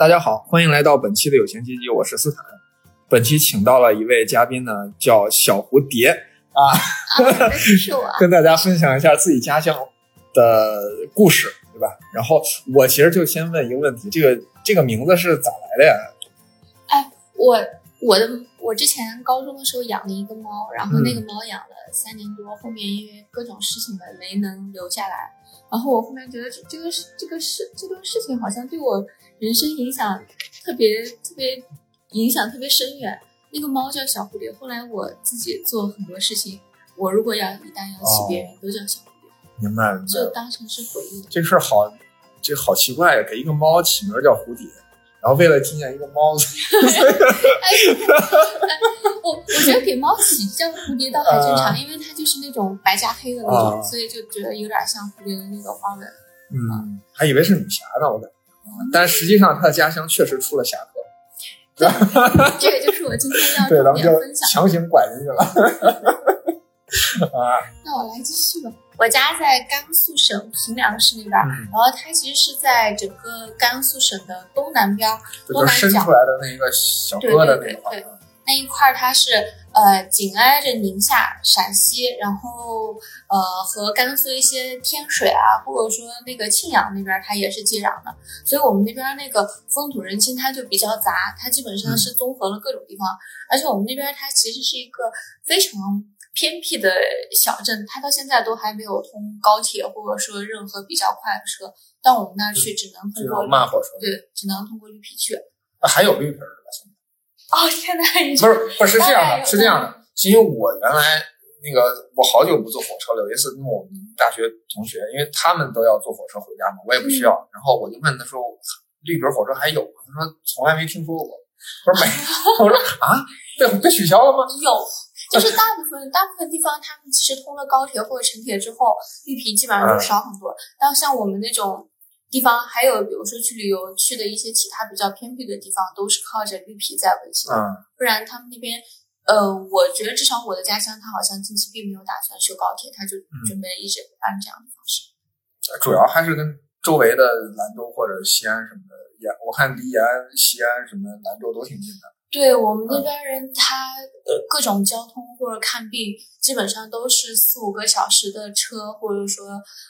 大家好，欢迎来到本期的有钱阶级，我是斯坦。本期请到了一位嘉宾呢，叫小蝴蝶啊，是我，跟大家分享一下自己家乡的故事，对吧？然后我其实就先问一个问题，这个这个名字是咋来的呀？哎，我我的我之前高中的时候养了一个猫，然后那个猫养了三年多，后面因为各种事情吧没能留下来，然后我后面觉得这这个事这个事这个事情好像对我人生影响特别特别。影响特别深远。那个猫叫小蝴蝶，后来我自己做很多事情，我如果要一旦要起别人，都叫小蝴蝶。明白，明白。就当成是回忆。这事儿好，这好奇怪呀！给一个猫起名叫蝴蝶，然后为了纪念一个猫。我我觉得给猫起叫蝴蝶倒还正常，因为它就是那种白加黑的那种，所以就觉得有点像蝴蝶的那个花纹。嗯，还以为是女侠呢，我感觉。但实际上，他的家乡确实出了侠客。这个就是我今天要强行拐进去了。啊，那我来继续吧。我家在甘肃省平凉市那边，然后它其实是在整个甘肃省的东南边，东南角出来的那个小疙瘩那块，那一块它是。呃，紧挨着宁夏、陕西，然后呃和甘肃一些天水啊，或者说那个庆阳那边，它也是接壤的，所以我们那边那个风土人情它就比较杂，它基本上是综合了各种地方，而且我们那边它其实是一个非常偏僻的小镇，它到现在都还没有通高铁或者说任何比较快的车，到我们那儿去只能通过慢火车，对，只能通过绿皮去。那还有绿皮儿吧？现在？哦，现在不是不是这样的，是这样的，是因为我原来那个我好久不坐火车了，有一次跟我们大学同学，因为他们都要坐火车回家嘛，我也不需要，然后我就问他说绿皮火车还有吗？他说从来没听说过，我说没，我说啊，被被取消了吗？有，就是大部分大部分地方他们其实通了高铁或者城铁之后，绿皮基本上就少很多，但像我们那种。地方还有，比如说去旅游去的一些其他比较偏僻的地方，都是靠着绿皮在维系的。不然他们那边，呃，我觉得至少我的家乡，他好像近期并没有打算修高铁，他就准备一直按这样的方式。主要还是跟周围的兰州或者西安什么的，延我看离延安、西安什么兰州都挺近的。对我们那边人，他呃各种交通或者看病，基本上都是四五个小时的车，或者说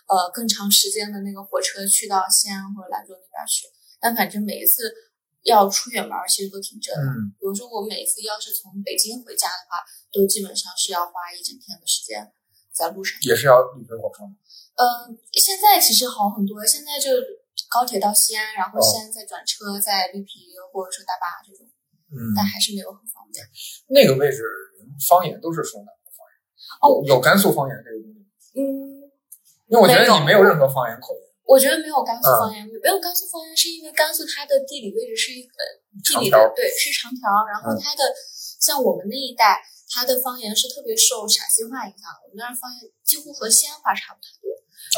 呃更长时间的那个火车去到西安或者兰州那边去。但反正每一次要出远门，其实都挺折腾。比如说我每次要是从北京回家的话，都基本上是要花一整天的时间在路上。也是要绿皮火车吗？嗯，现在其实好很多，现在就高铁到西安，然后西安再转车，再绿皮或者说大巴这种。嗯，但还是没有很方便。那个位置方言都是说哪个方言？哦，有甘肃方言这个东西。嗯，因为我觉得你没有任何方言口音。我觉得没有甘肃方言，没有甘肃方言，是因为甘肃它的地理位置是一个地理的对，是长条。然后它的像我们那一带，它的方言是特别受陕西话影响的。我们那儿方言几乎和西安话差不太多。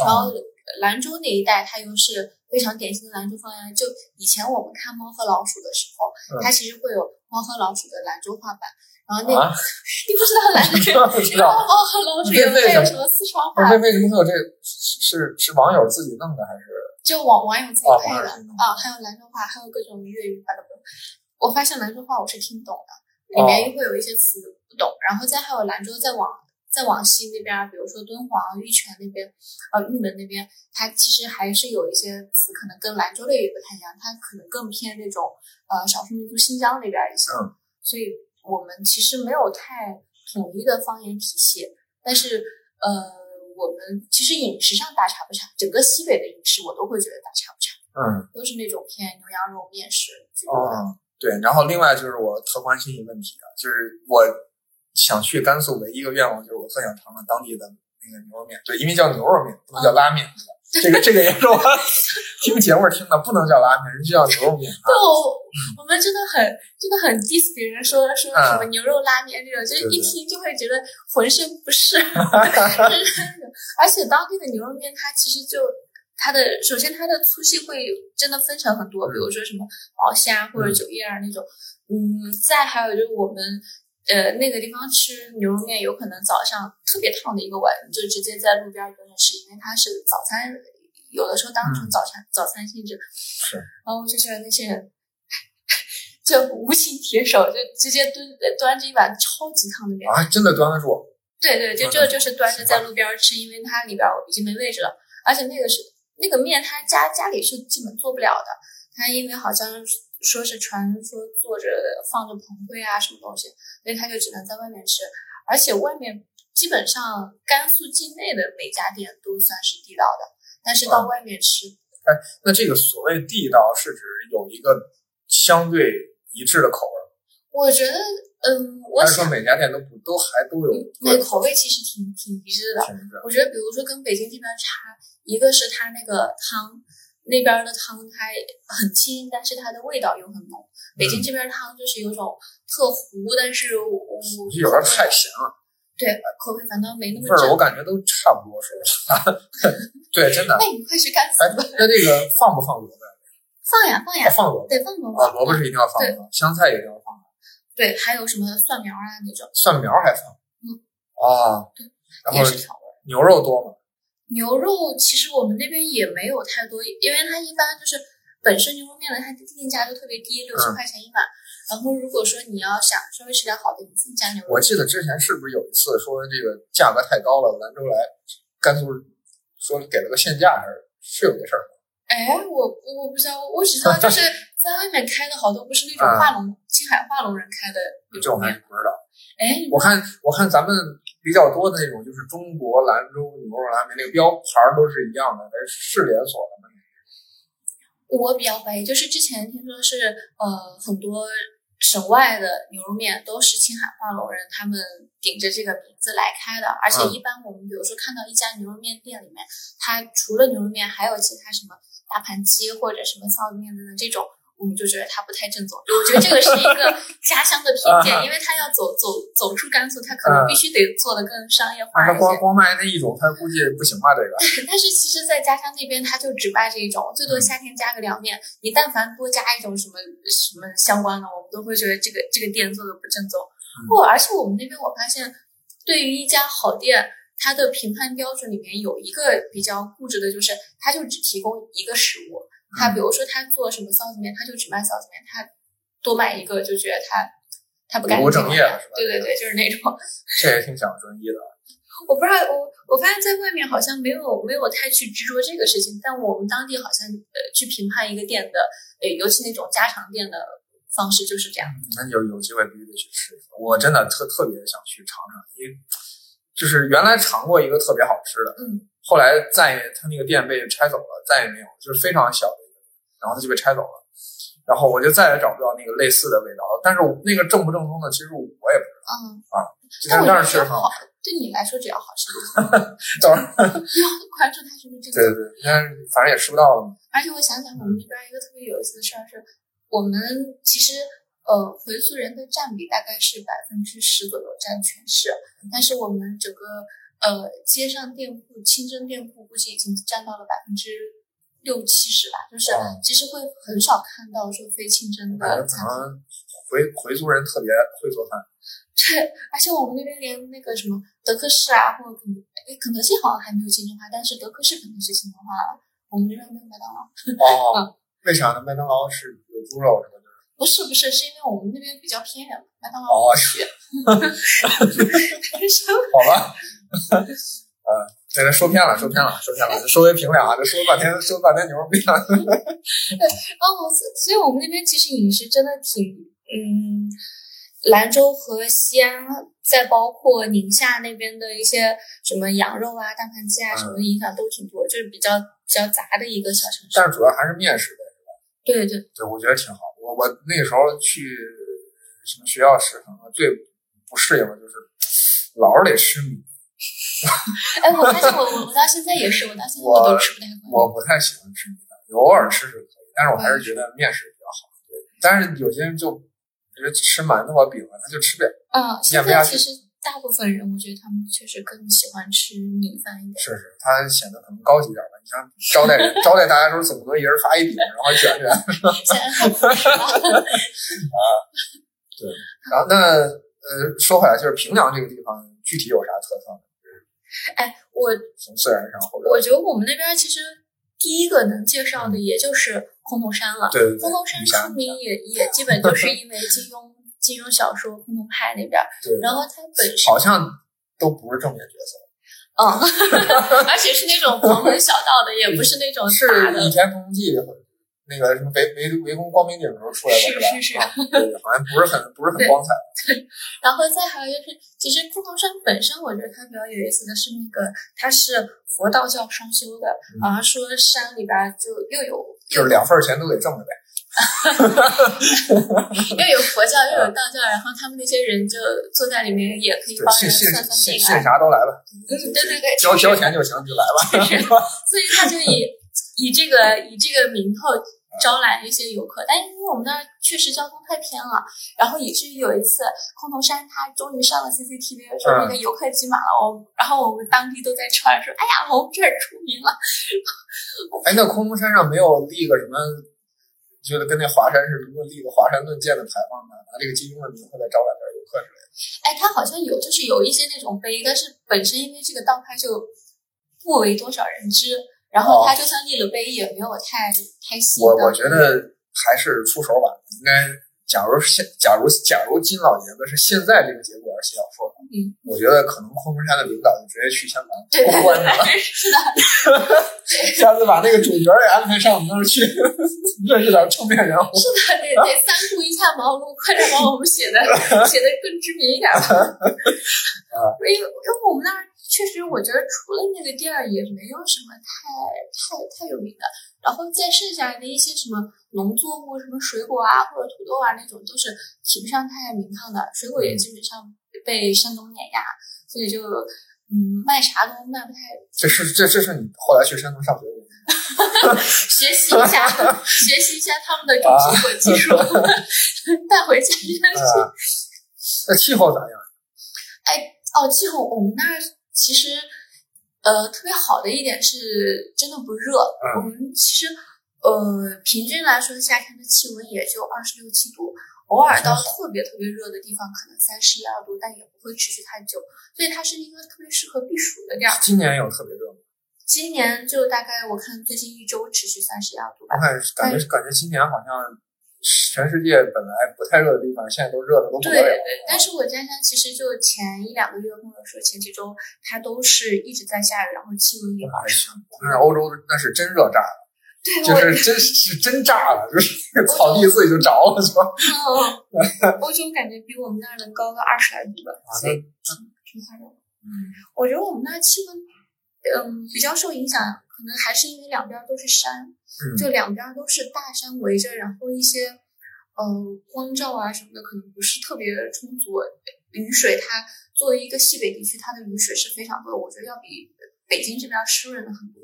然后兰州那一带，它又是。非常典型的兰州方言，就以前我们看《猫和老鼠》的时候，它其实会有猫和老鼠的兰州话版。然后那 你不知道兰州 猫和老鼠有没有什么四川话？为为什么会有这个？是是网友自己弄的还是？就网网友自己配的啊，还有兰州话，还有各种粤语版的。我发现兰州话我是听不懂的，里面会有一些词不懂。然后再还有兰州再往。再往西那边，比如说敦煌、玉泉那边，呃，玉门那边，它其实还是有一些词可能跟兰州的也不太一样，它可能更偏那种呃少数民族新疆那边一些。嗯。所以我们其实没有太统一的方言体系，但是呃，我们其实饮食上大差不差，整个西北的饮食我都会觉得大差不差。嗯。都是那种偏牛羊肉面食哦。对，然后另外就是我特关心一个问题啊，就是我。想去甘肃唯一一个愿望就是我特想尝尝当地的那个牛肉面，对，因为叫牛肉面，不能叫拉面。这个这个也是我听节目听的，不能叫拉面，人就叫牛肉面。对，我我们真的很真的很 diss 别人说说什么牛肉拉面这种，就是一听就会觉得浑身不适。而且当地的牛肉面，它其实就它的首先它的粗细会真的分成很多，比如说什么毛虾或者九叶儿那种，嗯，再还有就是我们。呃，那个地方吃牛肉面，有可能早上特别烫的一个碗，就直接在路边蹲着吃，因为它是早餐，有的时候当成早餐早餐性质。是。然后就是那些人就无情铁手，就直接端端着一碗超级烫的面，啊，真的端得住。对对，就就就是端着在路边吃，因为它里边已经没位置了，而且那个是那个面，他家家里是基本做不了的，他因为好像说是传说坐着放着蓬灰啊什么东西，所以他就只能在外面吃，而且外面基本上甘肃境内的每家店都算是地道的，但是到外面吃，哎，那这个所谓地道是指有一个相对一致的口味，我觉得。嗯，我想每家店都不都还都有，那口味其实挺挺一致的。我觉得，比如说跟北京这边差，一个是它那个汤，那边的汤它很清，但是它的味道又很浓。北京这边汤就是有种特糊，但是我有点太咸了。对，口味反倒没那么。味儿我感觉都差不多，说实话。对，真的。那你快去干死吧。那这个放不放萝卜？放呀，放呀，放萝卜，对，放萝卜。啊，萝卜是一定要放的，香菜也一定要放。对，还有什么蒜苗啊那种？蒜苗还放？嗯啊，对，也是调味。牛肉多吗？牛肉其实我们那边也没有太多，因为它一般就是本身牛肉面的它定价就特别低，六七块钱一碗。然后如果说你要想稍微吃点好的，你自己加牛肉。我记得之前是不是有一次说这个价格太高了，兰州来甘肃说给了个限价，还是是有这事儿吗？哎，我我不知道，我只知道就是 在外面开的好多不是那种化龙青海化龙人开的这我还不知道。哎，我看我看咱们比较多的那种就是中国兰州牛肉拉面，那个标牌都是一样的，是连锁的吗？我比较怀疑，就是之前听说是呃很多省外的牛肉面都是青海化龙人他们顶着这个名字来开的，而且一般我们比如说看到一家牛肉面店里面，它除了牛肉面还有其他什么。大盘鸡或者什么臊子面等等这种，我们就觉得它不太正宗。我觉得这个是一个家乡的偏见，因为他要走走走出甘肃，他可能必须得做的更商业化一些。光光卖那一种，他估计不行吧？这个。但是其实，在家乡那边，他就只卖这一种，最多夏天加个凉面。你但凡多加一种什么什么相关的，我们都会觉得这个这个店做的不正宗。不，而且我们那边我发现，对于一家好店。它的评判标准里面有一个比较固执的，就是它就只提供一个食物。它比如说他做什么臊子面，他就只卖臊子面，他多卖一个就觉得他他不干净。对对对，就是那种。这也挺讲专一的。我不知道，我我发现在外面好像没有没有太去执着这个事情，但我们当地好像呃去评判一个店的，呃尤其那种家常店的方式就是这样。那有有机会必须得去吃，我真的特特别想去尝尝，因为。就是原来尝过一个特别好吃的，嗯，后来再他那个店被拆走了，再也没有，就是非常小然后他就被拆走了，然后我就再也找不到那个类似的味道了。但是那个正不正宗的，其实我也不知道。嗯啊，但是确实很好，对你来说只要好吃，等会儿不要关注它是不是正宗。对对对，但是反正也吃不到了。而且我想想，我们那边一个特别有意思的事儿是，我们其实。呃，回族人的占比大概是百分之十左右占全市，但是我们整个呃街上店铺清真店铺估计已经占到了百分之六七十吧，就是其实会很少看到说非清真的可能。回回族人特别会做饭，对，而且我们那边连那个什么德克士啊，或者肯哎肯德基好像还没有清真化，但是德克士肯定是清真化了。我们这边没有麦当劳。哦，为啥呢？麦当劳是有猪肉什么的？不是不是，是因为我们那边比较偏远，麦当劳不去。好吧，呃，这个说偏了，说偏了，说偏了，说回平凉，这说了半天，说了半天牛肉面。对，哦，所以我们那边其实饮食真的挺，嗯，兰州和西安，再包括宁夏那边的一些什么羊肉啊、大盘鸡啊什么的影响都挺多，就是比较比较杂的一个小城市。但是主要还是面食呗，是吧？对对对，我觉得挺好。我那个时候去什么学校食堂，最不适应的就是老是得吃米。哎，我发现我我我到现在也是，我到现在都吃不太惯。我不太喜欢吃米饭，偶尔吃是可以，但是我还是觉得面食比较好。对，但是有些人就觉得吃馒头啊饼啊，他就吃不了。啊，现在其实。大部分人，我觉得他们确实更喜欢吃米饭一点。是是，他显得可能高级点吧。你像招待招待大家时候，总不能一人发一饼，然后卷卷，是吧？啊，对。然后那呃，说回来，就是平凉这个地方具体有啥特色呢？哎，我从自然上或者我觉得我们那边其实第一个能介绍的也就是崆峒山了。对对对，空头山出名也也基本就是因为金庸金庸小说《崆峒派》那边，对，然后他本身好像都不是正面角色。嗯，而且是那种旁门小道的，也不是那种 是大的。倚天屠龙记那个什么围围围攻光明顶的时候出来的是吧？是是啊对，好像不是很不是很光彩。然后再还有就是，其实空头山本身，我觉得它比较有意思的是那个，它是佛道教双修的，好像说山里边就又有就是两份钱都得挣着呗。又有佛教又有道教，然后他们那些人就坐在里面，也可以对，帮人信信算算命啊。信啥都来了，对对对，交交钱就行，就来吧。所以他就以以这个以这个名头招揽一些游客，但因为我们那儿确实交通太偏了，然后以至于有一次崆峒山它终于上了 CCTV，说那个游客挤满了，我然后我们当地都在传说，哎呀，我们这儿出名了。哎，那崆峒山上没有立个什么，就是跟那华山似的，没有立个华山论剑的牌坊吗？拿这个金庸的名字来招揽点游客之类的。哎，它好像有，就是有一些那种碑，但是本身因为这个道派就不为多少人知，然后他就算立了碑，也没有太太吸引到我我觉得还是出手晚，应该。假如现，假如假如金老爷子是现在这个节骨眼写小说的，嗯，我觉得可能昆仑山的领导就直接去香港对封关去了。是的，下次把那个主角也安排上我们那儿去，认识点正面人物。是的，得得三顾一下茅庐，快点把我们写的 写的更知名一点吧。啊，因为因为我们那儿确实，我觉得除了那个地儿，也没有什么太太太有名的。然后再剩下的一些什么农作物，什么水果啊，或者土豆啊那种，都是提不上太名堂的。水果也基本上被山东碾压，所以就嗯卖啥都卖不太。这是这这是你后来去山东上学的？学习一下，学习一下他们的种水果技术，带回家学习。啊，那气候咋样？哎，哦，气候我们那儿其实。呃，特别好的一点是真的不热。嗯、我们其实呃，平均来说，夏天的气温也就二十六七度，偶尔到特别特别热的地方，可能三十一二度，但也不会持续太久。所以它是一个特别适合避暑的地儿。今年有特别热吗？今年就大概我看最近一周持续三十一二度吧。我感感觉感觉今年好像全世界本来不太热的地方，现在都热的都不得了。对对，但是我家乡其实就前一两个月或者说前几周，它都是一直在下雨，然后气温也保持很高。那是欧洲，那是真热炸了，对，就是真是真炸了，就是草地自己就着了，是吧？嗯，欧洲感觉比我们那儿能高个二十来度吧，所以挺夸张的。嗯，我觉得我们那儿气温，嗯，比较受影响，可能还是因为两边都是山。嗯，就两边都是大山围着，然后一些，呃，光照啊什么的可能不是特别充足。雨水它作为一个西北地区，它的雨水是非常多，我觉得要比北京这边湿润的很多。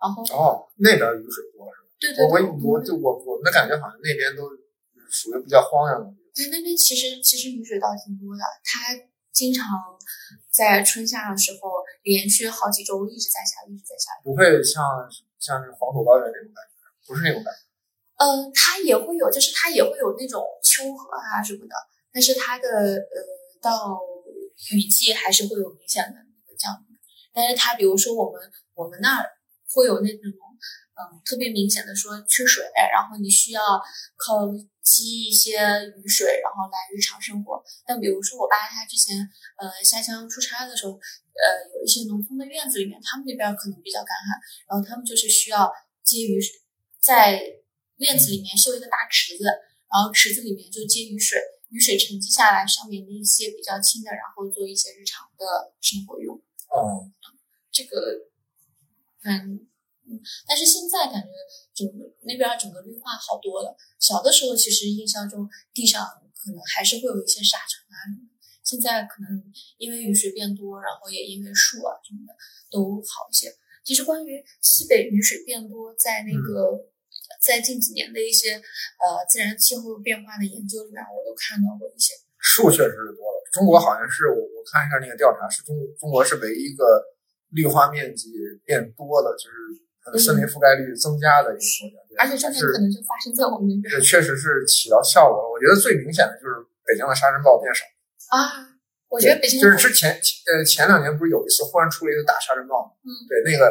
然后哦，那边雨水多是吧？对对我我我就我我们的感觉好像那边都属于比较荒凉的。对，那边其实其实雨水倒挺多的，它经常在春夏的时候连续好几周一直在下，一直在下。不会像。像那黄土高原那种感觉，不是那种感觉。嗯，它也会有，就是它也会有那种丘壑啊什么的，但是它的呃到雨季还是会有明显的那个降雨。但是它比如说我们我们那儿会有那种嗯特别明显的说缺水，然后你需要靠积一些雨水，然后来日常生活。但比如说我爸他之前呃下乡出差的时候。呃，有一些农村的院子里面，他们那边可能比较干旱，然后他们就是需要接雨水，在院子里面修一个大池子，然后池子里面就接雨水，雨水沉积下来，上面的一些比较轻的，然后做一些日常的生活用。哦，这个，嗯嗯，但是现在感觉整个那边整个绿化好多了。小的时候其实印象中地上可能还是会有一些沙尘啊什么的。现在可能因为雨水变多，然后也因为树啊什么的都好一些。其实关于西北雨水变多，在那个在近几年的一些呃自然气候变化的研究里面，我都看到过一些。树确实是多了，中国好像是我我看一下那个调查，是中中国是唯一一个绿化面积变多的，就是森林覆盖率增加的一个国家。而且这边可能就发生在我们那边。确实是起到效果了。我觉得最明显的就是北京的沙尘暴变少。啊，我觉得北京就是之前呃前两年不是有一次忽然出了一个大沙尘暴吗？嗯，对，那个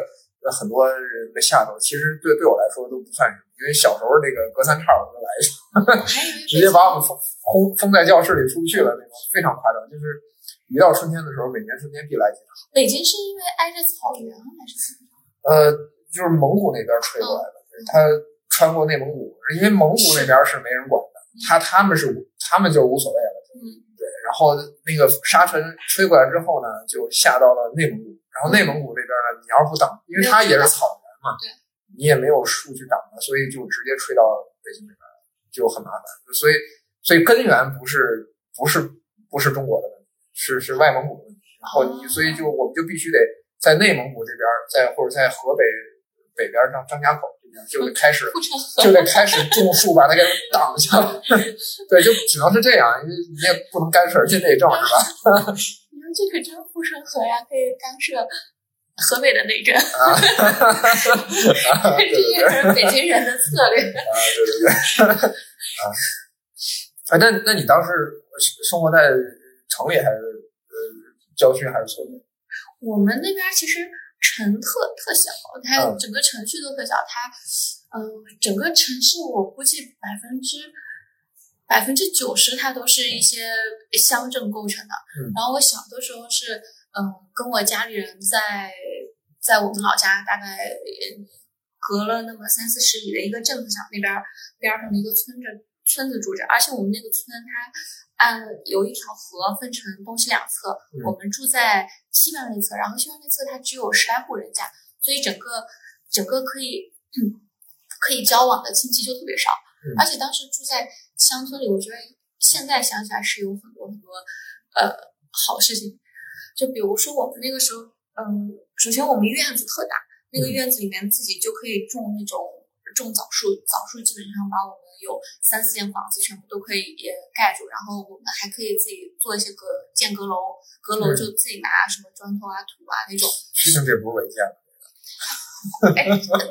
很多人被吓到。其实对对我来说都不算什么，因为小时候那个隔三差五就来一我还以为 直接把我们封封封在教室里出不去了那种，非常夸张。就是一到春天的时候，每年春天必来几场。北京是因为挨着草原还是怎么？呃，就是蒙古那边吹过来的，他穿过内蒙古，因为蒙古那边是没人管的，他他们是他们就无所谓了。嗯，对，然后那个沙尘吹过来之后呢，就下到了内蒙古。然后内蒙古这边呢，你要是不挡，因为它也是草原嘛，对，你也没有树去挡它，所以就直接吹到北京这边，就很麻烦。所以，所以根源不是不是不是中国的问题，是是外蒙古的问题。然后你，所以就我们就必须得在内蒙古这边，在或者在河北北边张张家口这边，就得开始就得开始种树把它给挡下来。对，就只能是这样，因为你也不能干涉人家内政，是吧？你说这可真护城河呀，可以干涉河北的内政，啊，啊 对对对，这也是北京人的策略。啊对对对，啊，哎，那那你当时生活在城里还是呃郊区还是村里？我们那边其实城特特小，它嗯整个城市都特小，它嗯、呃整个城市我估计百分之百分之九十它都是一些乡镇构成的。嗯然后我小的时候是嗯、跟我家里人在在我们老家大概呃隔了那么三四十里的一个镇子上，那边边上的一个村镇村子住着，而且我们那个村它按有一条河分成东西两侧，嗯。我们住在西边那侧，然后西边那侧它只有十来户人家，所以整个整个可以、嗯、可以交往的亲戚就特别少，嗯。而且当时住在乡村里，我觉得现在想起来是有很多很多呃好事情，就比如说我们那个时候，嗯，首先我们院子特大，那个嗯。院子里面自己就可以种那种种枣树，枣树基本上把我们有三四间房子全部都可以也盖住，然后我们还可以自己做一些阁建阁楼，阁楼嗯就自己拿什么砖头啊、土啊那种。实际上这不是违建的，哎，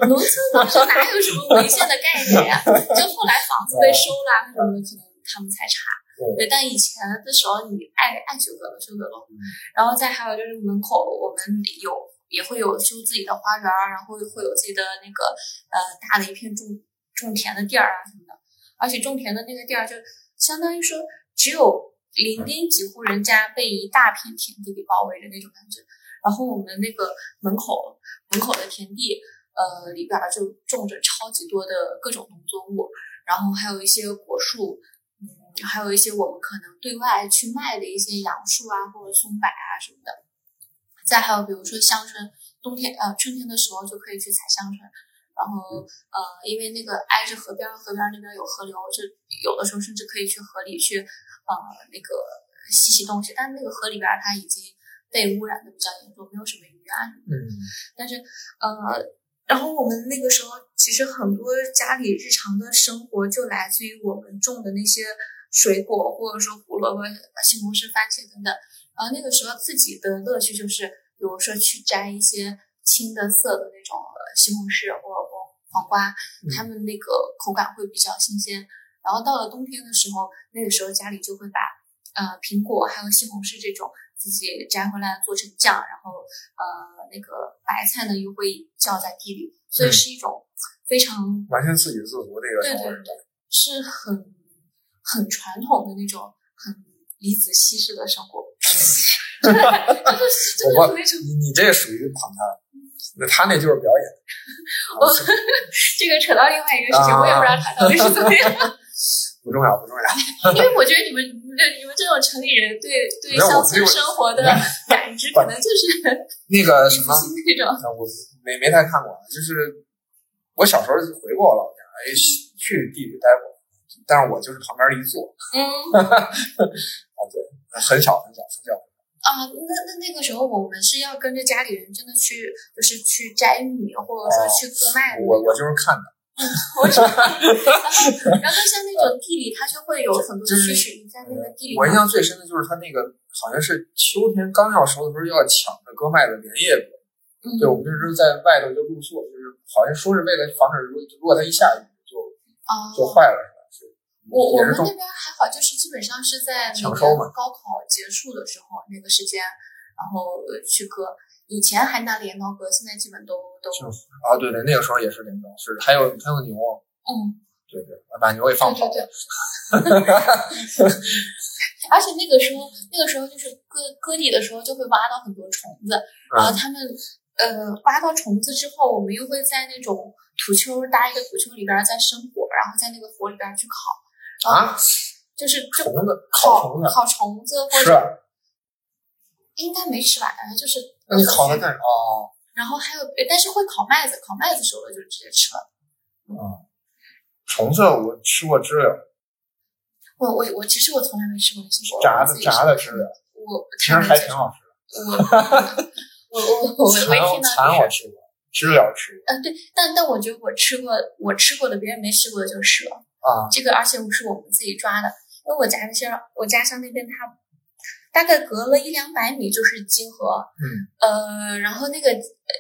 农村当时哪有什么违建的概念呀、就后来房子被收了啊什么的，可能他们才查。嗯对，但以前的时候你爱爱修阁楼修阁楼，嗯然后再还有就是门口我们有也会有修自己的花园儿，然后会有自己的那个呃大的一片种种田的地儿啊什么的，而且种田的那个地儿就相当于说只有零丁几户人家被一大片田地给包围着那种感觉，然后我们那个门口门口的田地呃里边儿就种着超级多的各种农作物，然后还有一些果树。嗯，还有一些我们可能对外去卖的一些杨树啊，或者松柏啊什么的。再还有比如说香椿，冬天呃春天的时候就可以去采香椿，然后呃因为那个挨着河边儿，河边儿那边有河流，就有的时候甚至可以去河里去呃那个洗洗东西，但是那个河里边儿它已经被污染的比较严重，没有什么鱼啊什么的。嗯但是呃，然后我们那个时候其实很多家里日常的生活就来自于我们种的那些水果，或者说胡萝卜、西红柿、番茄等等。然后那个时候自己的乐趣就是，比如说去摘一些青的色的那种呃西红柿或者或黄瓜，嗯它们那个口感会比较新鲜。然后到了冬天的时候，那个时候家里就会把呃苹果还有西红柿这种自己摘回来做成酱，然后呃那个白菜呢又会浇在地里，所以嗯是一种非常完全自给自足的一个对对。对，是很很传统的那种很李子稀释的生活，我你你这属于捧他，那他那就是表演。我这个扯到另外一个事情，我也不知道他到底是怎么样。不重要，不重要。因为我觉得你们、你们、这种城里人对对乡村我生活的感知，可能就是那个什么，那种。啊我没没太看过，就是我小时候回过我老家，哎，去地里待过，但是我就是旁边一坐嗯啊，对，很小很小很小。啊，那那那个时候我们是要跟着家里人真的去，就是去摘玉米，或者说去割麦的那种。我我就是看的，我知道。然后然后像那种地里，它就会有很多就是积水，你在那个地里我印象最深的就是它那个好像是秋天刚要熟的时候要抢着割麦的连夜割。嗯，对，我们那时候在外头就露宿，就是好像说是为了防止如果如果它一下雨就啊，就坏了，我我们那边还好，就是基本上是在每年抢收嘛高考结束的时候那个时间，然后呃去割，以前还拿镰刀割，现在基本都都啊，对对，那个时候也是镰刀，是还有还有牛，嗯，对对，把牛也放跑了。对对对。而且那个时候，那个时候就是割割地的时候，就会挖到很多虫子，然后他们呃挖到虫子之后，我们又会在那种土丘搭一个土丘里边再生火，然后在那个火里边去烤啊，就是虫子烤虫子烤虫子或者应该没吃完，就是那你烤它干啥？哦，然后还有，但是会烤麦子，烤麦子熟了就直接吃了。嗯，虫子我吃过知了。我我我其实我从来没吃过那些炸的炸的知了，我其实还挺好吃的。我我我我没听到。蚕我吃过，知了吃过。嗯，对，但但我觉得我吃过，我吃过的别人没吃过的就是蛇啊。这个而且不是我们自己抓的，因为我家那些我家乡那边它大概隔了一两百米就是金河，嗯呃，然后那个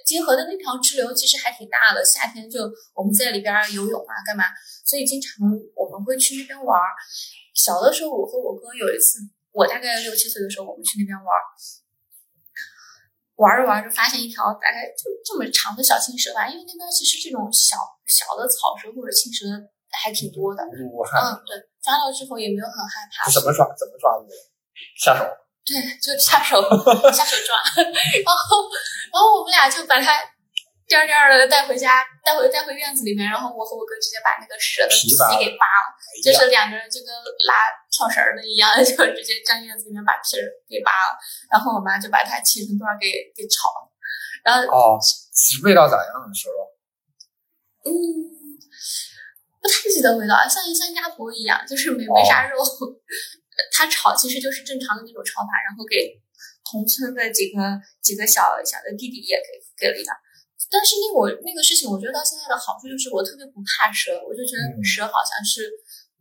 金河的那条支流其实还挺大的，夏天就我们在里边游泳啊干嘛，所以经常我们会去那边玩。小的时候，我和我哥有一次，我大概六七岁的时候，我们去那边玩，玩着玩着发现一条大概就这么长的小青蛇吧，因为那边其实这种小小的草蛇或者青蛇还挺多的。嗯，对，抓到之后也没有很害怕。怎么抓？怎么抓的？下手。对，就下手 下手抓，然后然后我们俩就把它。颠颠的带回家，带回带回院子里面，然后我和我哥直接把那个蛇的皮给扒了，就是两个人就跟拉跳绳的一样，就直接在院子里面把皮儿给扒了，然后我妈就把它切成段给给炒了，然后哦，味道咋样？蛇肉？嗯，不太记得味道，像像鸭脖一样，就是没没啥肉。它炒其实就是正常的那种炒法，然后给同村的几个几个小小的弟弟也给给了一点。但是那我那个事情，我觉得到现在的好处就是我特别不怕蛇，我就觉得蛇好像是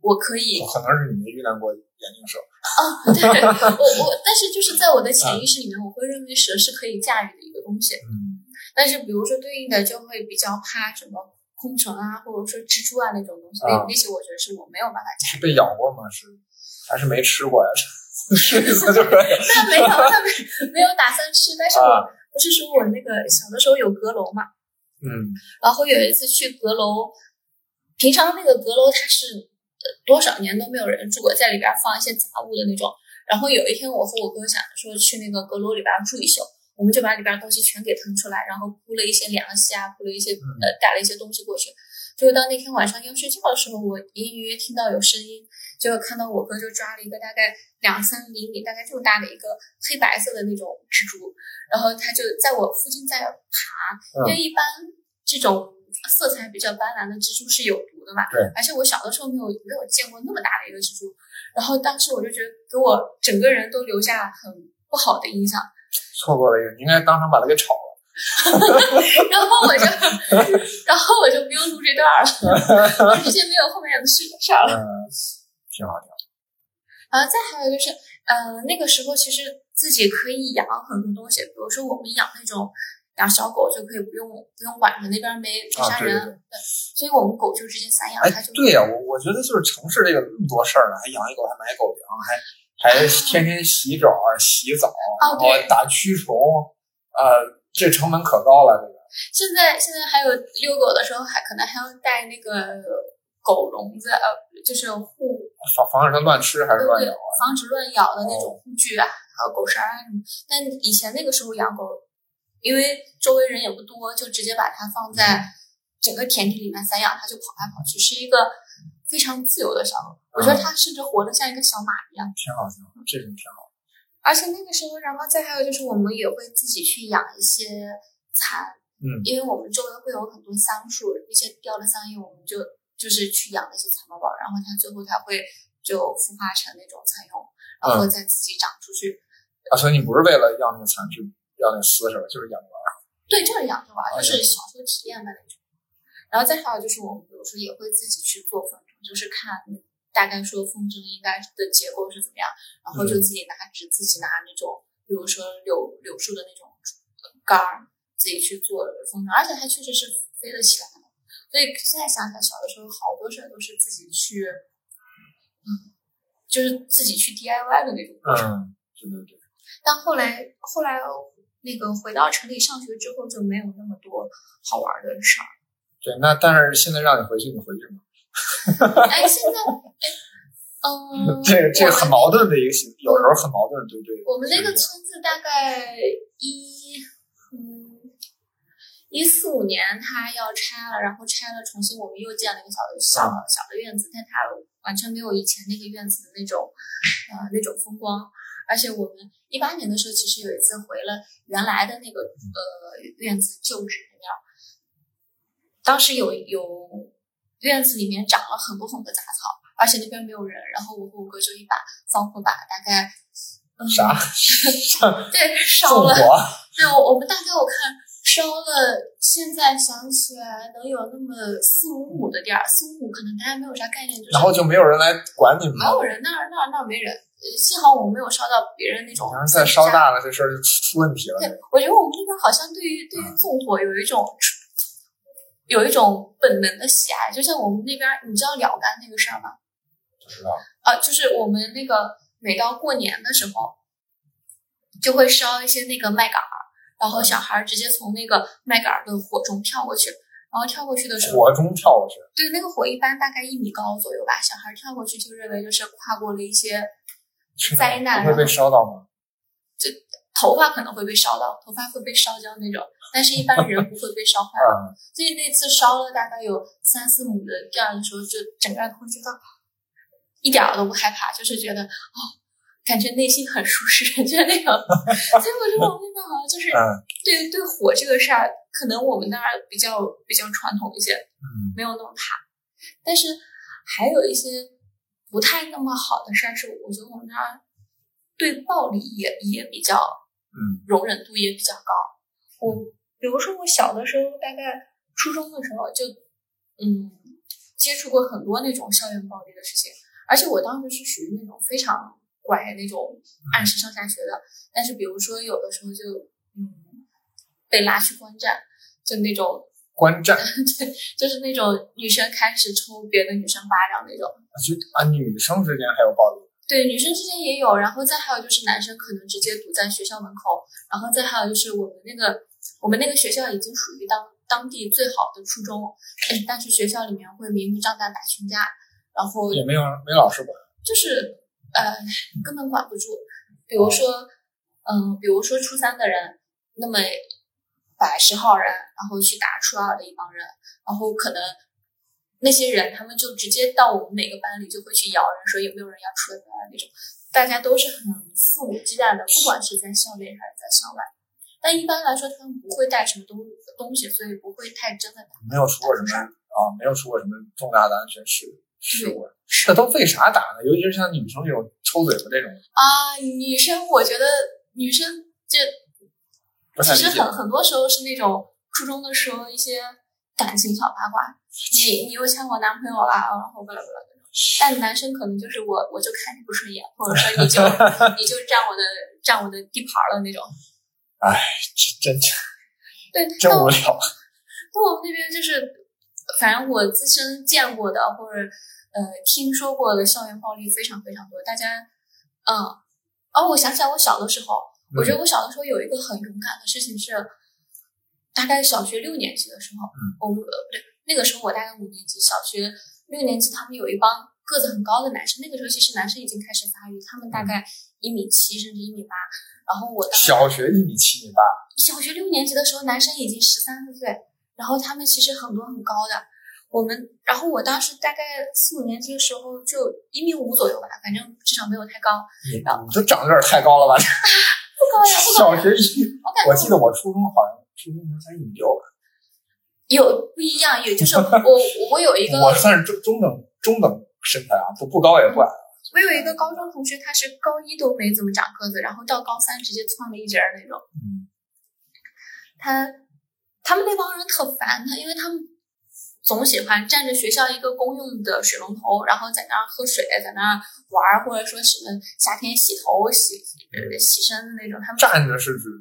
我可以，可能是你没遇到过眼镜蛇啊。对，我我，但是就是在我的潜意识里面，我会认为蛇是可以驾驭的一个东西。嗯，但是比如说对应的就会比较怕什么空城啊，或者说蜘蛛啊那种东西，那那些我觉得是我没有办法驾驭。是被咬过吗？是还是没吃过呀？吃一次就可以？那没有，那没没有打算吃，但是我。不是说我那个小的时候有阁楼嘛，嗯，然后有一次去阁楼，平常那个阁楼它是多少年都没有人住过，在里边放一些杂物的那种。然后有一天我和我哥想说去那个阁楼里边住一宿，我们就把里边东西全给腾出来，然后铺了一些凉席啊，铺了一些呃带了一些东西过去。结果到那天晚上要睡觉的时候，我隐隐约约听到有声音。就看到我哥就抓了一个大概两三厘米、大概这么大的一个黑白色的那种蜘蛛，然后他就在我附近在爬。因为一般这种色彩比较斑斓的蜘蛛是有毒的嘛。对。而且我小的时候没有没有见过那么大的一个蜘蛛，然后当时我就觉得给我整个人都留下很不好的印象。错过了一个，应该当场把它给炒了。然后我就，然后我就不用录这段了，我直接没有后面的事事了。挺好挺好。啊，再还有就是，呃，那个时候其实自己可以养很多东西，比如说我们养那种养小狗就可以不用不用晚上那边没没啥人，对，所以我们狗就直接散养。它就对呀，我我觉得就是城市这个那么多事儿呢，还养一狗，还买狗粮，还还天天洗澡洗澡，然后打驱虫，呃，这成本可高了，这个。现在现在还有遛狗的时候，还可能还要带那个狗笼子，呃，就是护。防防止它乱吃还是乱咬？防止乱咬的那种护具啊，还有狗绳啊什么。但以前那个时候养狗，因为周围人也不多，就直接把它放在整个田地里面散养，它就跑来跑去，是一个非常自由的小狗。我觉得它甚至活得像一个小马一样。挺好，挺好，这种挺好。而且那个时候，然后再还有就是，我们也会自己去养一些蚕，嗯，因为我们周围会有很多桑树，一些掉的桑叶，我们就。就是去养那些蚕宝宝，然后它最后它会就孵化成那种蚕蛹，然后再自己长出去。啊，所以你不是为了要那个蚕去要那个丝是吧？就是养着玩。对，就是养着玩，就是小时候体验的那种。然后再还有就是我们比如说也会自己去做风筝，就是看大概说风筝应该的结构是怎么样，然后就自己拿纸，自己拿那种比如说柳柳树的那种杆儿，自己去做风筝，而且它确实是飞得起来的。所以现在想想，小的时候好多事儿都是自己去，嗯，就是自己去 DIY 的那种过程。嗯，对对对。但后来，后来那个回到城里上学之后就没有那么多好玩的事儿。对，那但是现在让你回去，你回去吗？哎，现在，哎，嗯，这个这个很矛盾的一个形，有时候很矛盾，对不对？我们那个村子大概一，嗯，一四五年它要拆了，然后拆了重新，我们又建了一个小的小小的院子，但它完全没有以前那个院子的那种，呃，那种风光。而且我们一八年的时候，其实有一次回了原来的那个呃院子旧址那边，当时有有院子里面长了很多很多杂草，而且那边没有人，然后我和我哥就一把放火把，大概啥？对，烧了。对，我我们大概我看烧了，现在想起来能有那么四五亩的地儿，四五亩可能大家没有啥概念，就是然后就没有人来管你们，没有人，那儿那儿那儿没人。幸好我们没有烧到别人那种。再烧大了，这事儿就出问题了。对，我觉得我们这边好像对于对于纵火有一种 有一种本能的喜爱，就像我们那边，你知道了干那个事儿吗？不知道。啊，就是我们那个每到过年的时候，就会烧一些那个麦秆儿，然后小孩直接从那个麦秆儿的火中跳过去，然后跳过去的时候，火中跳过去。对，那个火一般大概一米高左右吧，小孩跳过去就认为就是跨过了一些。灾难会被烧到吗？就头发可能会被烧到，头发会被烧焦那种，但是一般人不会被烧坏。所以那次烧了大概有三四亩的地儿的时候，就整个人会觉得一点都不害怕，就是觉得哦，感觉内心很舒适，就那种。所以我觉得我们那边好像就是对对火这个事儿，可能我们那儿比较比较传统一些，嗯，没有那么怕。但是还有一些。不太那么好的事儿是，我觉得我们那儿对暴力也也比较，嗯，容忍度也比较高。我比如说我小的时候，大概初中的时候就，嗯，接触过很多那种校园暴力的事情，而且我当时是属于那种非常乖那种，按时上下学的。但是比如说有的时候就，嗯，被拉去观战，就那种。观战，对，就是那种女生开始抽别的女生巴掌那种。就啊，女生之间还有暴力？对，女生之间也有。然后再还有就是男生可能直接堵在学校门口。然后再还有就是我们那个我们那个学校已经属于当当地最好的初中，但是学校里面会明目张胆打群架，然后也没有没老师管，就是呃根本管不住。比如说嗯，比如说初三的人，那么。百十号人，然后去打初二的一帮人，然后可能那些人他们就直接到我们每个班里就会去摇人，说有没有人要出来那种，大家都是很肆无忌惮的，不管是在校内还是在校外。但一般来说，他们不会带什么东东西，所以不会太真的。没有出过什么啊，没有出过什么重大的安全事事故。这都为啥打呢？尤其是像女生这种抽嘴巴这种啊，女生我觉得女生这。其实很很多时候是那种初中的时候一些感情小八卦，你你又抢我男朋友了，然后巴拉巴拉的。但男生可能就是我我就看你不顺眼，或者说你就 你就占我的占我的地盘了那种。哎，真真对，真无聊。那我们那边就是，反正我自身见过的或者呃听说过的校园暴力非常非常多。大家嗯，哦，我想起来我小的时候。我觉得我小的时候有一个很勇敢的事情是，大概小学六年级的时候，我们呃不对，那个时候我大概五年级，小学六年级他们有一帮个子很高的男生，那个时候其实男生已经开始发育，他们大概一米七甚至一米八，然后我当小学一米七米八，小学六年级的时候男生已经十三四岁，然后他们其实很多很高的。我们，然后我当时大概四五年级的时候就一米五左右吧，反正至少没有太高。你这长得有点太高了吧？不高呀，不高。小学一，我记得我初中好像初中才一米六吧。有不一样，也就是 我我有一个，我算是中中等中等身材啊，不不高也不矮。我有一个高中同学，他是高一都没怎么长个子，然后到高三直接窜了一截儿那种。嗯。他他们那帮人特烦他，因为他们。总喜欢占着学校一个公用的水龙头，然后在那儿喝水，在那儿玩，或者说什么夏天洗头、洗呃洗身的那种。他们站着是指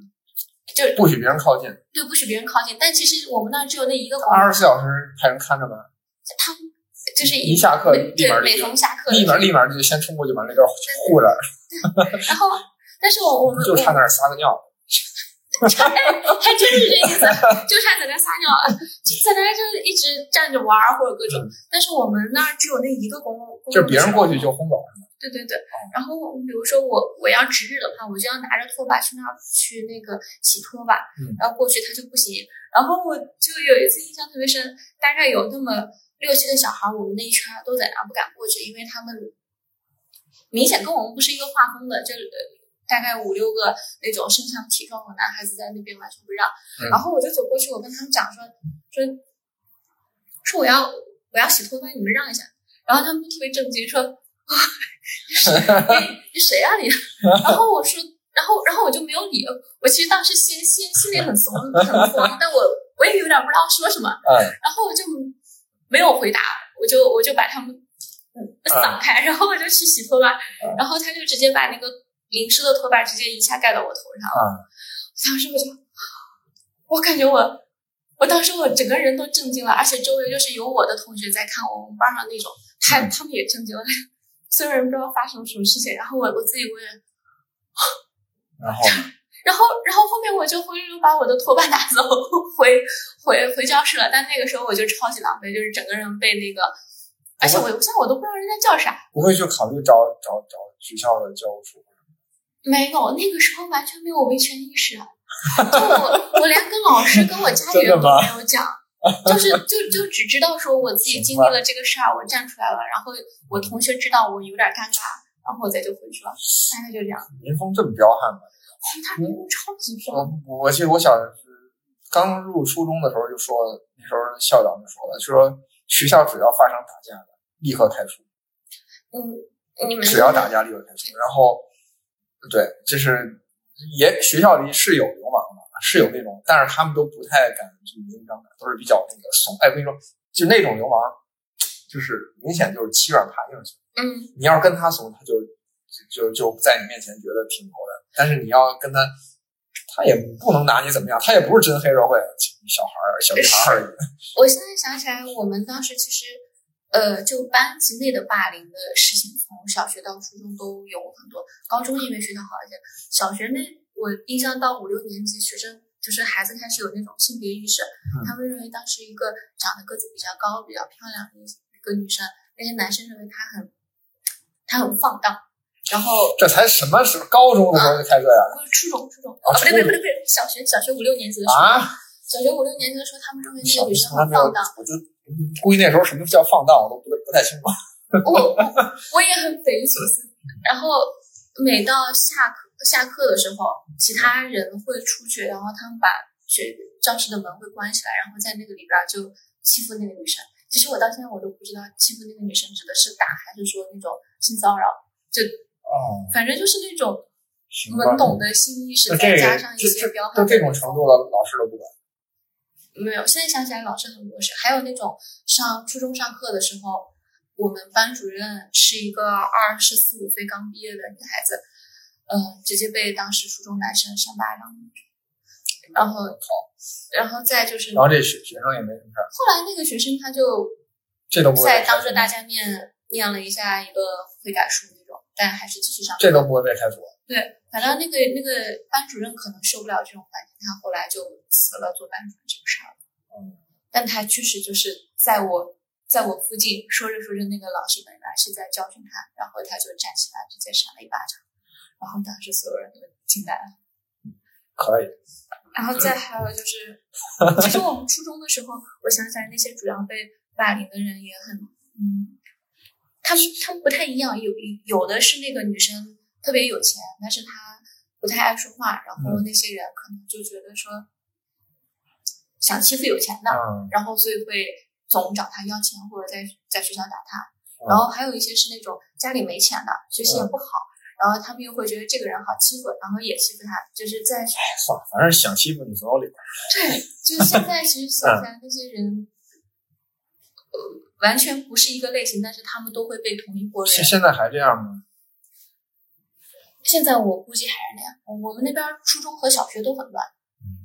就不许别人靠近，对，不许别人靠近。但其实我们那儿只有那一个。二十四小时派人看着吗？他就是一下课立马每逢下课立马立马就先冲过去把那段护着。然后，但是我我们 就差那撒个尿。还真是这意思，就差在那撒尿了，就在那就一直站着玩或者各种。但是我们那儿只有那一个公共，就别人过去就轰走了。对对对，然后比如说我我要值日的话，我就要拿着拖把去那儿去那个洗拖把，然后过去他就不行。然后我就有一次印象特别深，大概有那么六七个小孩，我们那一圈都在那儿不敢过去，因为他们明显跟我们不是一个画风的，就。大概五六个那种身强体壮的男孩子在那边完全不让，然后我就走过去，我跟他们讲说说说我要我要洗拖把，你们让一下。然后他们特别震惊，说你你谁啊你？然后我说，然后然后我就没有理。我其实当时心心心里很怂很慌，但我我也有点不知道说什么。然后我就没有回答，我就我就把他们散开，然后我就去洗头发，然后他就直接把那个。淋湿的拖把直接一下盖到我头上，当时我就，我感觉我，我当时我整个人都震惊了，而且周围就是有我的同学在看我，我们班上那种，他他们也震惊了，所有人不知道发生了什么事情，然后我我自己我也，然后，然后然后后面我就回去把我的拖把拿走，回回回教室了，但那个时候我就超级狼狈，就是整个人被那个，而且我现在我都不知道人家叫啥，不会去考虑找找找学校的教务处。没有，那个时候完全没有维权意识，就我我连跟老师、跟我家里 人都没有讲，就是就就只知道说我自己经历了这个事儿，我站出来了，然后我同学知道我有点尴尬，然后我再就回去了，大概就这样。民风这么彪悍吗？他民风超级彪悍。我我记得我小刚入初中的时候就说，那时候校长就说了，就说学校只要发生打架的，立刻开除。嗯，你们只要打架立刻开除，然后。对，就是也学校里是有流氓的，是有那种，但是他们都不太敢就明张胆，都是比较那个怂。哎，我跟你说，就那种流氓，就是明显就是欺软怕硬型。嗯，你要是跟他怂，他就就就在你面前觉得挺牛的，但是你要跟他，他也不能拿你怎么样，他也不是真黑社会，小孩儿、小女孩而已。我现在想起来，我们当时其实。呃，就班级内的霸凌的事情，从小学到初中都有很多。高中因为学校好一些，小学那我印象到五六年级，学生就是孩子开始有那种性别意识，他们认为当时一个长得个子比较高、比较漂亮的一个女生，那些男生认为她很，她很放荡。然后这才什么时候？高中的时候就开这样？不是初中，初中啊，不对不对不对不对，小学小学五六年级的时候啊，小学五六年级的时候，他们认为那个女生很放荡。我就。估计那时候什么叫放荡，我都不不太清楚。我我也很匪夷所思。然后每到下课下课的时候，其他人会出去，然后他们把学教室的门会关起来，然后在那个里边就欺负那个女生。其实我到现在我都不知道欺负那个女生指的是打，还是说那种性骚扰。就哦，反正就是那种懵懂的性意识，再加上一些彪悍。到这种程度了，老师都不管。没有，现在想起来老师很多事，还有那种上初中上课的时候，我们班主任是一个二十四五岁刚毕业的女孩子，嗯，直接被当时初中男生扇巴掌，然后，然后再就是，然后这学学生也没什么事儿。后来那个学生他就，这都不会在当着大家面念了一下一个悔改书那种，但还是继续上。这都不会被开除。对。反正那个那个班主任可能受不了这种环境，他后来就辞了做班主任这个事儿。嗯，但他确实就是在我在我附近说着说着，那个老师本来是在教训他，然后他就站起来直接扇了一巴掌，然后当时所有人都惊呆了。可以。然后再还有就是，其实我们初中的时候，我想起来那些主要被霸凌的人也很，嗯，他们他们不太一样，有有的是那个女生。特别有钱，但是她不太爱说话，然后那些人可能就觉得说想欺负有钱的，然后所以会总找他要钱或者在在学校打他。然后还有一些是那种家里没钱的，学习也不好，然后他们又会觉得这个人好欺负，然后也欺负他。就是在哎算了，反正想欺负你总有理。对，就是现在其实想起来那些人，呃，完全不是一个类型，但是他们都会被同一波人。现在还这样吗？现在我估计还是那样。我们那边初中和小学都很乱，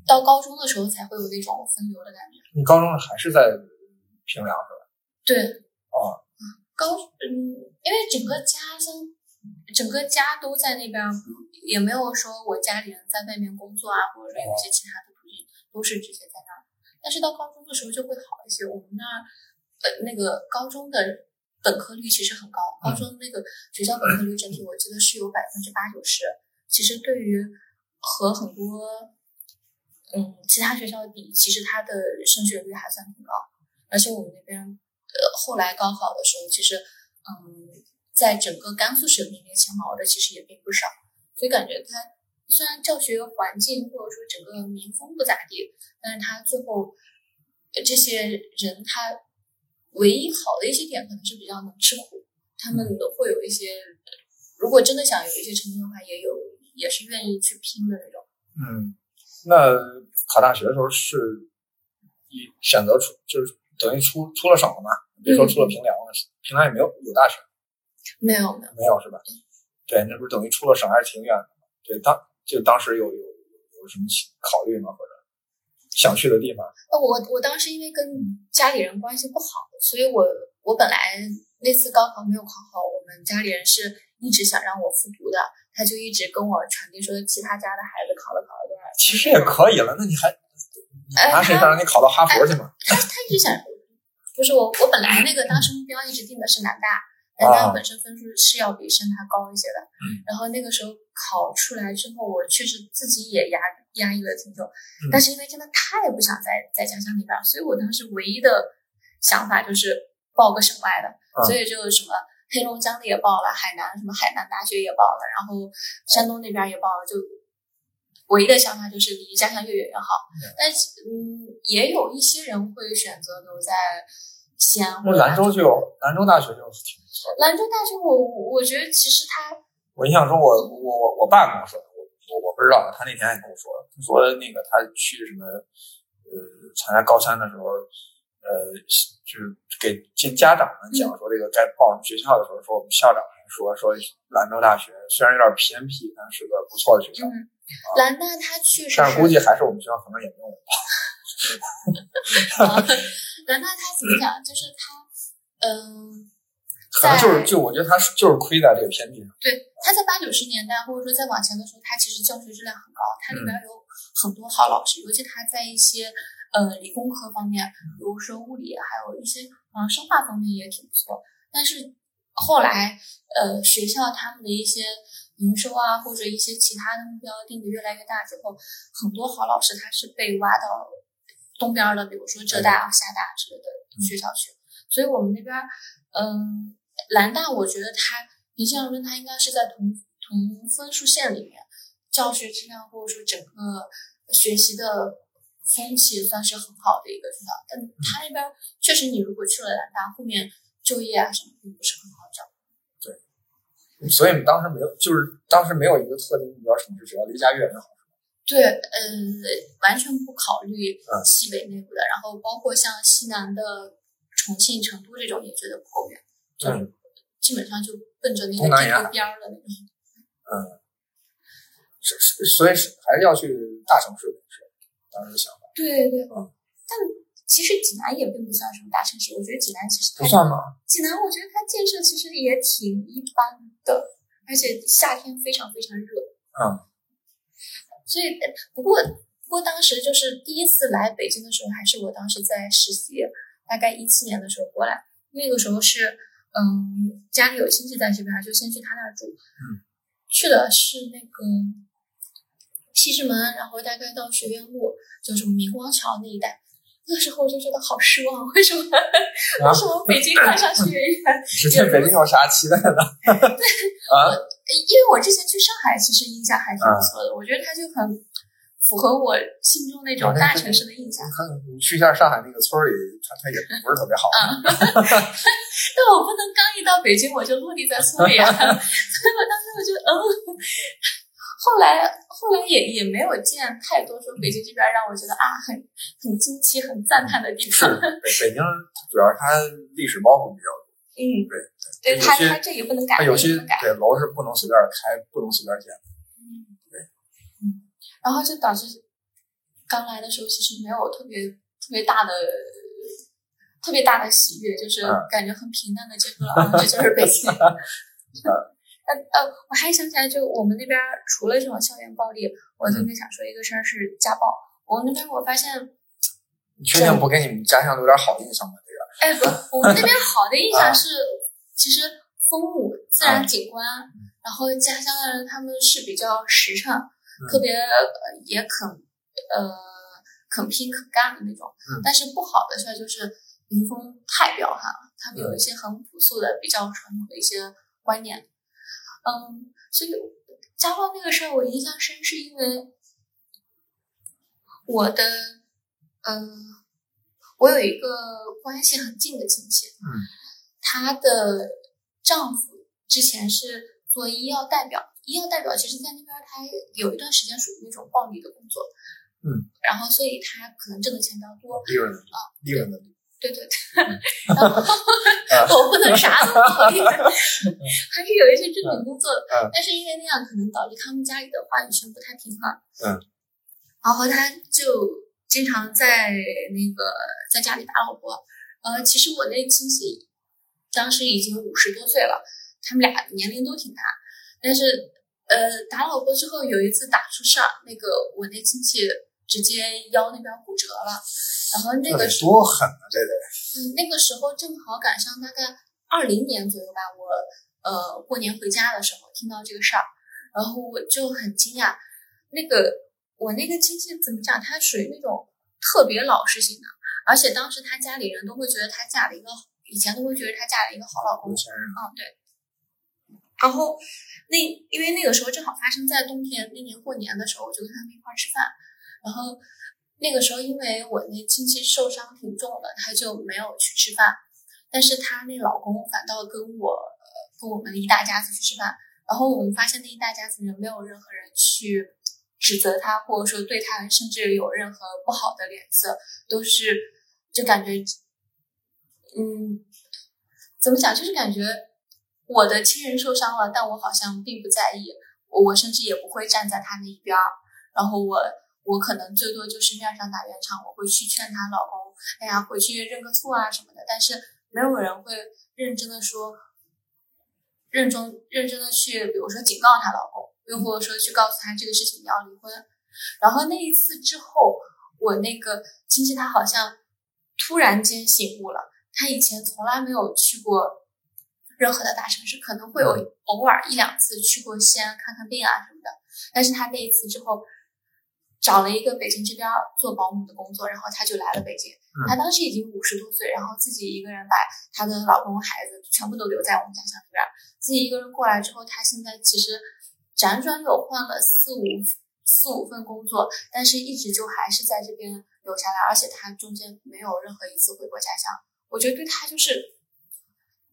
到高中的时候才会有那种分流的感觉。你高中还是在平凉是吧？对。哦。高嗯，因为整个家乡整个家都在那边，也没有说我家里人在外面工作啊，或者说有一些其他的途径，都是直接在那儿。但是到高中的时候就会好一些，我们那儿呃那个高中的本科率其实很高，高中那个学校本科率整体我记得是有百分之八九十，其实对于和很多嗯其他学校比，其实它的升学率还算挺高，而且我们那边呃后来高考的时候，其实嗯。在整个甘肃省名列前茅的其实也并不少，所以感觉他虽然教学环境或者说整个民风不咋地，但是他最后这些人他唯一好的一些点可能是比较能吃苦，他们会有一些如果真的想有一些成绩的话，也有也是愿意去拼的那种。嗯，那考大学的时候是你选择出就是等于出出了省了嘛？别说出了平凉了，平凉也没有有大学。没有没有没有是吧？对，那不是等于出了省还是挺远的吗？对，当就当时有有有什么考虑吗？或者想去的地方？那，我我当时因为跟家里人关系不好，所以我我本来那次高考没有考好，我们家里人是一直想让我复读的，他就一直跟我传递说其他家的孩子考了考了多少。其实也可以了，那你还拿谁让你考到哈佛去吗？他他一直想，不是我我本来那个当时目标一直定的是南大。南大本身分数是要比深大高一些的，然后那个时候考出来之后，我确实自己也压压抑了挺久，但是因为真的太不想在在家乡里边，所以我当时唯一的想法就是报个省外的，所以就什么黑龙江的也报了，海南什么海南大学也报了，然后山东那边也报了，就唯一的想法就是离家乡越远越好。但是嗯，也有一些人会选择留在。西安，那兰州就有兰州大学就挺不错。兰州大学，我我觉得其实他，我印象中，我我我我爸跟我说的，我我我不知道，他那天还跟我说，他说那个他去什么呃参加高三的时候，呃就是给进家长们讲说这个该报什么学校的时候，说我们校长还说说兰州大学虽然有点偏僻，但是个不错的学校。嗯，兰大他去，但是估计还是我们学校可能也没有人报。兰大他怎么讲？就是他，嗯，可能就是就我觉得他是就是亏在这个偏僻上。对，他在八九十年代或者说再往前的时候，他其实教学质量很高，它里边有很多好老师，尤其他在一些呃理工科方面，比如说物理，还有一些嗯生化方面也挺不错。但是后来呃学校他们的一些营收啊，或者一些其他的目标定的越来越大之后，很多好老师他是被挖到。东边的，比如说浙大、厦大之类的学校去，所以我们那边，嗯，兰大，我觉得它你这样论，它应该是在同同分数线里面，教学质量或者说整个学习的风气算是很好的一个学校。但它那边确实，你如果去了兰大，后面就业啊什么并不是很好找。对，所以你当时没有，就是当时没有一个特定目标城市，只要离家越远越好。对，嗯，完全不考虑西北内部的，然后包括像西南的重庆、成都这种也觉得不够远，就基本上就奔着那个地沟边儿的那种。嗯，是是，所以是还是要去大城市，是当时的想法。对对，嗯。但其实济南也并不算什么大城市，我觉得济南其实不算吗？济南，我觉得它建设其实也挺一般的，而且夏天非常非常热。嗯。所以，不过，不过当时就是第一次来北京的时候，还是我当时在实习，大概一七年的时候过来。那个时候是，嗯，家里有亲戚在这边，就先去他那儿住。嗯。去的是那个西直门，然后大概到学院路，就是明光桥那一带。那时候我就觉得好失望，为什么？为什么北京看上去也之前北京有啥期待呢？对啊。因为我之前去上海，其实印象还挺不错的。我觉得它就很符合我心中那种大城市的印象。看你去一下上海那个村里，它它也不是特别好。但我不能刚一到北京我就落地在村里啊，所以我当时我就嗯。后来后来也也没有见太多说北京这边让我觉得啊很很惊奇、很赞叹的地方。是北北京主要它历史包袱比较多。嗯，对。对它它这也不能改，有些对楼是不能随便开，不能随便建。嗯，对，嗯，然后就导致刚来的时候其实没有特别特别大的特别大的喜悦，就是感觉很平淡的接受了，这就是北京。呃呃，我还想起来，就我们那边除了这种校园暴力，我特别想说一个事儿是家暴。我们那边我发现，你确定不给你们家乡留点好印象吗？这个？哎不，我们那边好的印象是，其实风物、自然景观，然后家乡的人他们是比较实诚，特别也肯呃肯拼肯干的那种。但是不好的事儿就是民风太彪悍了，他们有一些很朴素的、比较传统的一些观念。嗯，所以家暴那个事儿我印象深，是因为我的嗯，我有一个关系很近的亲戚，嗯，她的丈夫之前是做医药代表，医药代表其实在那边他有一段时间属于那种暴力的工作，嗯，然后所以他可能挣的钱比较多，利润啊，利润的利。对对对，然后 我不能啥都努力，还是有一些正经工作的。但是因为那样，可能导致他们家里的话语权不太平衡。嗯，然后他就经常在那个在家里打老婆。呃，其实我那亲戚当时已经五十多岁了，他们俩年龄都挺大。但是呃，打老婆之后有一次打出事儿，那个我那亲戚直接腰那边骨折了。然后那个时候多狠啊，这得。嗯，那个时候正好赶上大概二零年左右吧，我呃过年回家的时候听到这个事儿，然后我就很惊讶。那个我那个亲戚怎么讲？他属于那种特别老实型的，而且当时他家里人都会觉得他嫁了一个，以前都会觉得他嫁了一个好老公。嗯，对。然后那因为那个时候正好发生在冬天，那年过年的时候，我就跟他们一块吃饭，然后。那个时候，因为我那亲戚受伤挺重的，她就没有去吃饭。但是她那老公反倒跟我跟我们一大家子去吃饭。然后我们发现那一大家子人没有任何人去指责他，或者说对他甚至有任何不好的脸色，都是就感觉，嗯，怎么讲？就是感觉我的亲人受伤了，但我好像并不在意，我甚至也不会站在他那一边儿。然后我。我可能最多就是面上打圆场，我会去劝她老公，哎呀，回去认个错啊什么的。但是没有人会认真的说，认真认真的去，比如说警告她老公，又或者说去告诉他这个事情你要离婚。然后那一次之后，我那个亲戚他好像突然间醒悟了，他以前从来没有去过任何的大城市，可能会有偶尔一两次去过西安看看病啊什么的。但是他那一次之后。找了一个北京这边做保姆的工作，然后她就来了北京。她当时已经五十多岁，然后自己一个人把她的老公、孩子全部都留在我们家乡这边。自己一个人过来之后，她现在其实辗转有换了四五四五份工作，但是一直就还是在这边留下来，而且她中间没有任何一次回过家乡。我觉得对她就是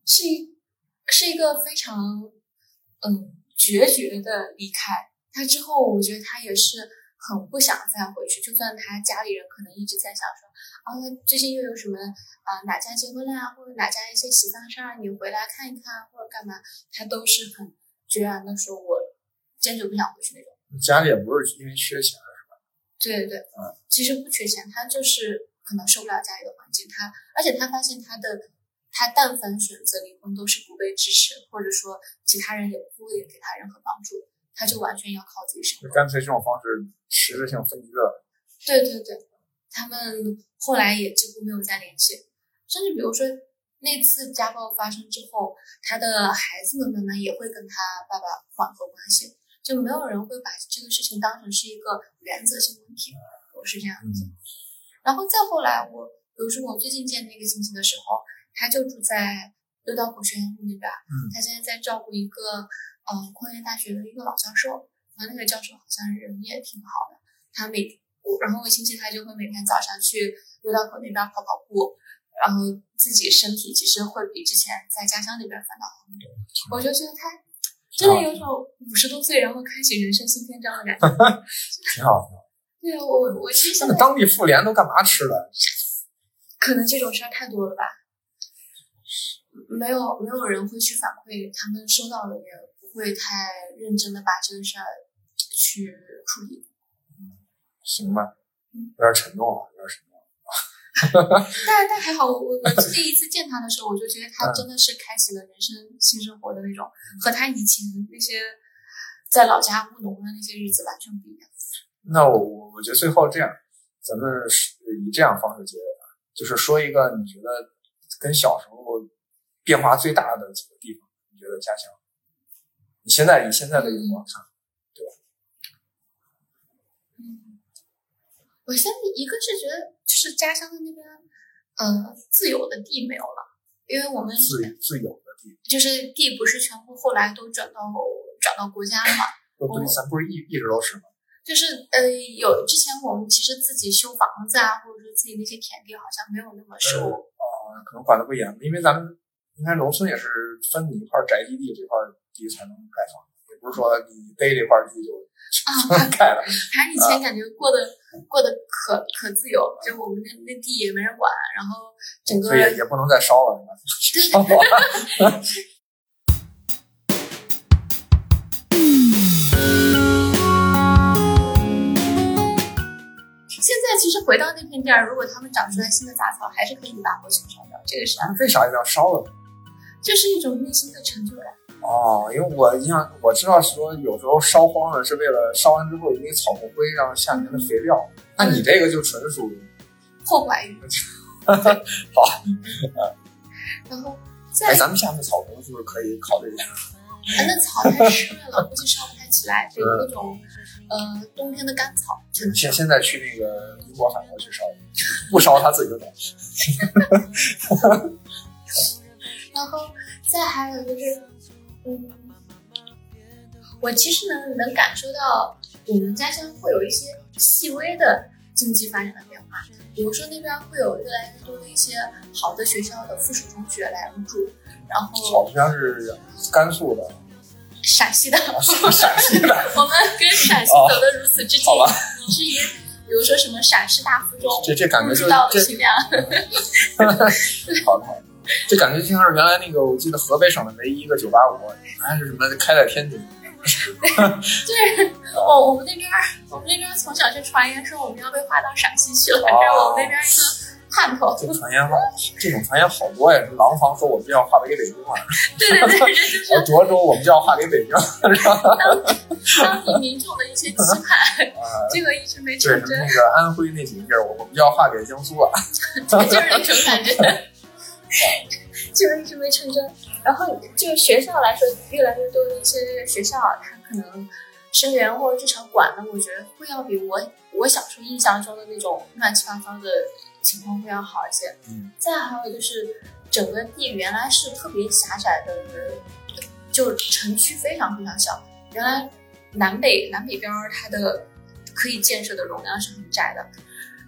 是一是一个非常嗯决绝的离开。她之后，我觉得她也是。很不想再回去，就算他家里人可能一直在想说，啊，最近又有什么啊哪家结婚了呀，或者哪家一些喜丧事儿，你回来看一看或者干嘛，他都是很决然的说，我坚决不想回去那种。家里也不是因为缺钱是吧？对对对，嗯，其实不缺钱，他就是可能受不了家里的环境，他而且他发现他的他但凡选择离婚都是不被支持，或者说其他人也不会给他任何帮助。他就完全要靠自己生活，干脆这种方式实质性分居了。对对对，他们后来也几乎没有再联系，甚至比如说那次家暴发生之后，他的孩子们慢慢也会跟他爸爸缓和关系，就没有人会把这个事情当成是一个原则性问题。我是这样子。然后再后来，我比如说我最近见那个亲戚的时候，他就住在六道口学院路那边，嗯，他现在在照顾一个。嗯，矿业大学的一个老教授，然后那个教授好像人也挺好的。他每我，然后我亲戚他就会每天早上去六道口那边跑跑步，然后自己身体其实会比之前在家乡那边反倒好很多。我就觉得他真的有种五十多岁然后开启人生新篇章的感觉，挺好，挺好。对啊，我我其实那当地妇联都干嘛吃的？可能这种事儿太多了吧，没有没有人会去反馈他们收到的也。不会太认真的把这个事儿去处理。嗯，行吧，有点沉重了，有点沉重。但但还好，我我我第一次见他的时候，我就觉得他真的是开启了人生新生活的那种，和他以前那些在老家务农的那些日子完全不一样。那我我我觉得最后这样，咱们以这样方式结尾吧，就是说一个你觉得跟小时候变化最大的几个地方，你觉得家乡？你现在以现在的眼光看，对吧？嗯，我现在一个是觉得，就是家乡的那边，呃，自有的地没有了，因为我们自自有的地，就是地不是全部后来都转到转到国家了嘛？不，咱不是一一直都是吗？就是呃，有之前我们其实自己修房子啊，或者说自己那些田地，好像没有那么受呃，可能管的不严，因为咱们应该农村也是分你一块宅基地这块地才能盖房，也不是说你逮这块地就啊 盖了。反正以前感觉过得过得可可自由，就我们那那地也没人管，然后整个所以也也不能再烧了，是吧？烧完。现在其实回到那片地儿，如果他们长出来新的杂草，还是可以把过去烧掉。这个是为啥一定要烧了？就是一种内心的成就感。哦，因为我印象我知道说有时候烧荒了是为了烧完之后有那个草木灰让下面的肥料，那你这个就纯属 破坏欲。好，然后哎，咱们下面草棚是不是可以考虑一下？哎，那草太湿润了，估计烧不太起来，得那种呃冬天的干草。现现在去那个英国、法国去烧，不烧它自己就懂。然后再还有就是，嗯，我其实能能感受到我们家乡会有一些细微的经济发展的变化，比如说那边会有越来越多的一些好的学校的附属中学来入驻，然后好像是甘肃的。陕西的，陕西的，我们跟陕西走得如此之近，以至于比如说什么陕师大附中，这这感觉就这尽量。好的，这感觉就像是原来那个，我记得河北省的唯一一个九八五，还是什么开在天津。就是我我们那边，我们那边从小就传言说我们要被划到陕西去了，这是我们那边一个。盼头，这传言好，这种传言好多呀。廊坊说我们就要划给北京了，对对对，就是涿州我们就要划给北京，当地民众的一些期盼，这个一直没成真。那个安徽那几个地儿，我们就要划给江苏了，就是那种感觉，就是一直没成真。然后就学校来说，越来越多的一些学校，它可能生源或者至少管的，我觉得会要比我我小时候印象中的那种乱七八糟的。情况会要好一些。嗯，再还有就是，整个地原来是特别狭窄的，就城区非常非常小。原来南北南北边它的可以建设的容量是很窄的，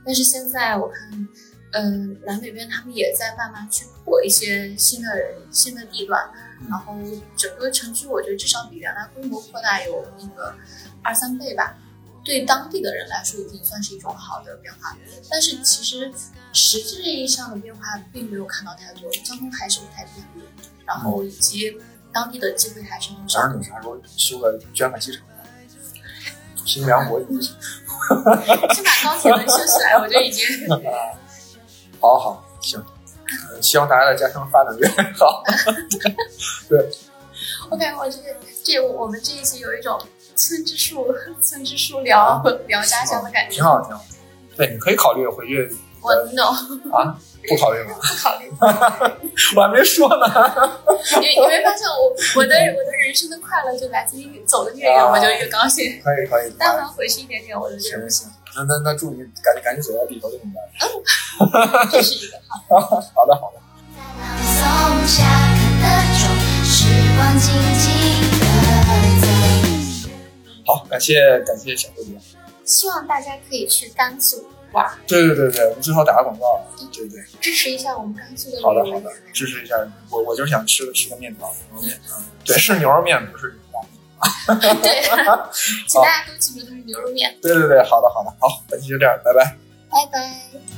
但是现在我看，嗯，南北边他们也在慢慢去破一些新的新的地段，然后整个城区我觉得至少比原来规模扩大有那个二三倍吧。对当地的人来说，已经算是一种好的变化。但是其实实质意义上的变化并没有看到太多，交通还是不太便利，然后以及当地的机会还是很少。当时你啥时候修个捐个机场，新梁国际，先把高铁能修起来，我就已经。好好行，希望大家的家乡发展越来越好。对。OK，我这个这我们这一期有一种。村支书，村支书聊聊家乡的感觉，挺好，挺好。对，你可以考虑回去。我 no 啊，不考虑吗？不考虑。我还没说呢。你你没发现我我的我的人生的快乐就来自于走的越远我就越高兴。可以可以。但凡回去一点点我就觉得不行。那那那祝你赶紧赶紧走到地头另一端。嗯，这是一个好。好的好的。好，感谢感谢小豆姐。希望大家可以去甘肃玩。对对对对，我们最好打个广告。对对。支持一下我们甘肃的。好的好的，支持一下我，我就是想吃吃个面条，牛肉面。对，是牛肉面，不是 对，请大家都记住它是牛肉面。对对对，好的好的，好，本期就这样，拜拜。拜拜。